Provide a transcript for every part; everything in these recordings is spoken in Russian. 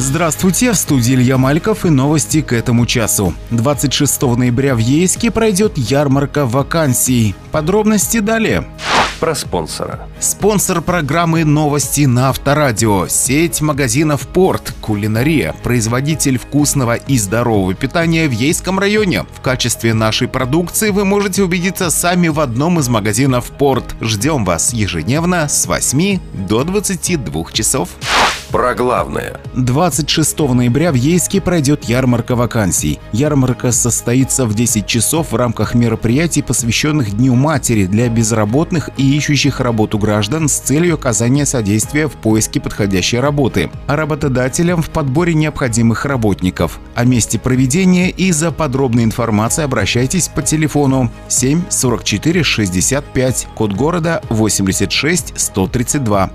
Здравствуйте, в студии Илья Мальков и новости к этому часу. 26 ноября в Ейске пройдет ярмарка вакансий. Подробности далее про спонсора. Спонсор программы «Новости на Авторадио» – сеть магазинов «Порт», «Кулинария», производитель вкусного и здорового питания в Ейском районе. В качестве нашей продукции вы можете убедиться сами в одном из магазинов «Порт». Ждем вас ежедневно с 8 до 22 часов. Про главное. 26 ноября в Ейске пройдет ярмарка вакансий. Ярмарка состоится в 10 часов в рамках мероприятий, посвященных Дню матери для безработных и ищущих работу граждан с целью оказания содействия в поиске подходящей работы, а работодателям в подборе необходимых работников. О месте проведения и за подробной информацией обращайтесь по телефону 7 44 65, код города 86 132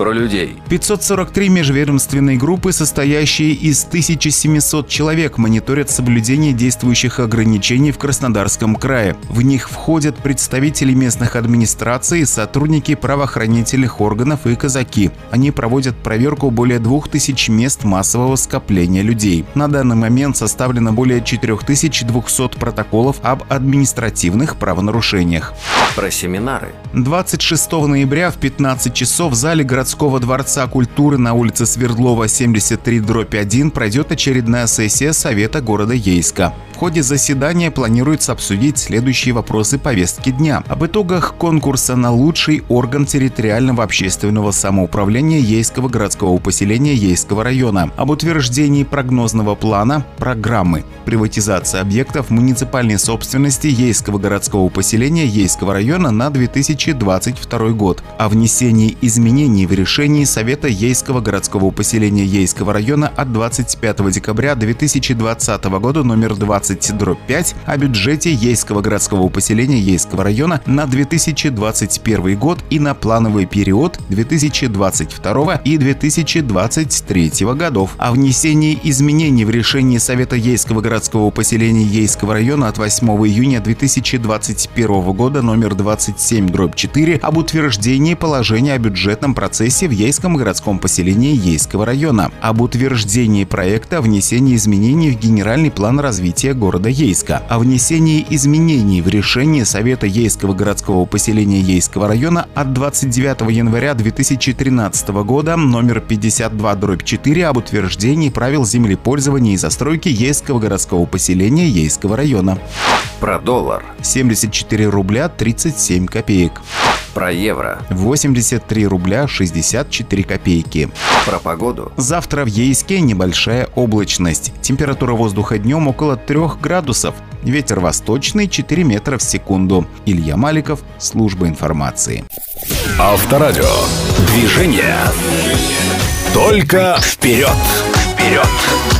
про людей. 543 межведомственные группы, состоящие из 1700 человек, мониторят соблюдение действующих ограничений в Краснодарском крае. В них входят представители местных администраций, сотрудники правоохранительных органов и казаки. Они проводят проверку более 2000 мест массового скопления людей. На данный момент составлено более 4200 протоколов об административных правонарушениях. Про семинары. 26 ноября в 15 часов в зале городского дворца культуры на улице Свердлова 73 дробь 1 пройдет очередная сессия Совета города Ейска. Ходе заседания планируется обсудить следующие вопросы повестки дня. Об итогах конкурса на лучший орган территориального общественного самоуправления Ейского городского поселения Ейского района. Об утверждении прогнозного плана программы. Приватизация объектов муниципальной собственности Ейского городского поселения Ейского района на 2022 год. О внесении изменений в решении Совета Ейского городского поселения Ейского района от 25 декабря 2020 года номер 20-5 о бюджете Ейского городского поселения Ейского района на 2021 год и на плановый период 2022 и 2023 годов, о внесении изменений в решении Совета Ейского городского поселения Ейского района от 8 июня 2021 года номер 27-4 об утверждении положения о бюджетном процессе в Ейском городском поселении Ейского района, об утверждении проекта о внесении изменений в Генеральный план развития города Ейска, о внесении изменений в решение Совета Ейского городского поселения Ейского района от 29 января 2013 года номер 52-4 об утверждении правил землепользования и застройки Ейского городского поселения Ейского района. Про доллар. 74 рубля 37 копеек. Про евро. 83 рубля 64 копейки. Про погоду. Завтра в Ейске небольшая облачность. Температура воздуха днем около 3 градусов. Ветер восточный 4 метра в секунду. Илья Маликов, служба информации. Авторадио. Движение. Только вперед. Вперед.